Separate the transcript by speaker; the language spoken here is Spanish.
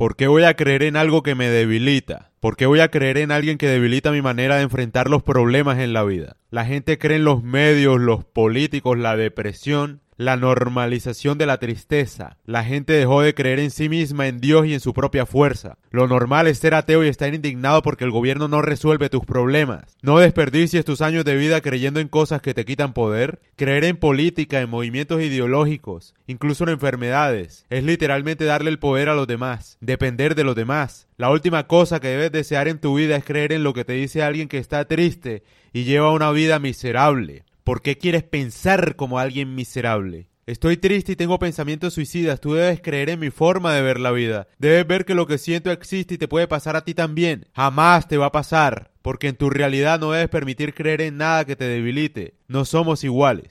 Speaker 1: ¿Por qué voy a creer en algo que me debilita? ¿Por qué voy a creer en alguien que debilita mi manera de enfrentar los problemas en la vida? La gente cree en los medios, los políticos, la depresión, la normalización de la tristeza. La gente dejó de creer en sí misma, en Dios y en su propia fuerza. Lo normal es ser ateo y estar indignado porque el gobierno no resuelve tus problemas. No desperdicies tus años de vida creyendo en cosas que te quitan poder. Creer en política, en movimientos ideológicos, incluso en enfermedades, es literalmente darle el poder a los demás, depender de los demás. La última cosa que debes desear en tu vida es creer en lo que te dice alguien que está triste y lleva una vida miserable. ¿Por qué quieres pensar como alguien miserable? Estoy triste y tengo pensamientos suicidas. Tú debes creer en mi forma de ver la vida. Debes ver que lo que siento existe y te puede pasar a ti también. Jamás te va a pasar, porque en tu realidad no debes permitir creer en nada que te debilite. No somos iguales.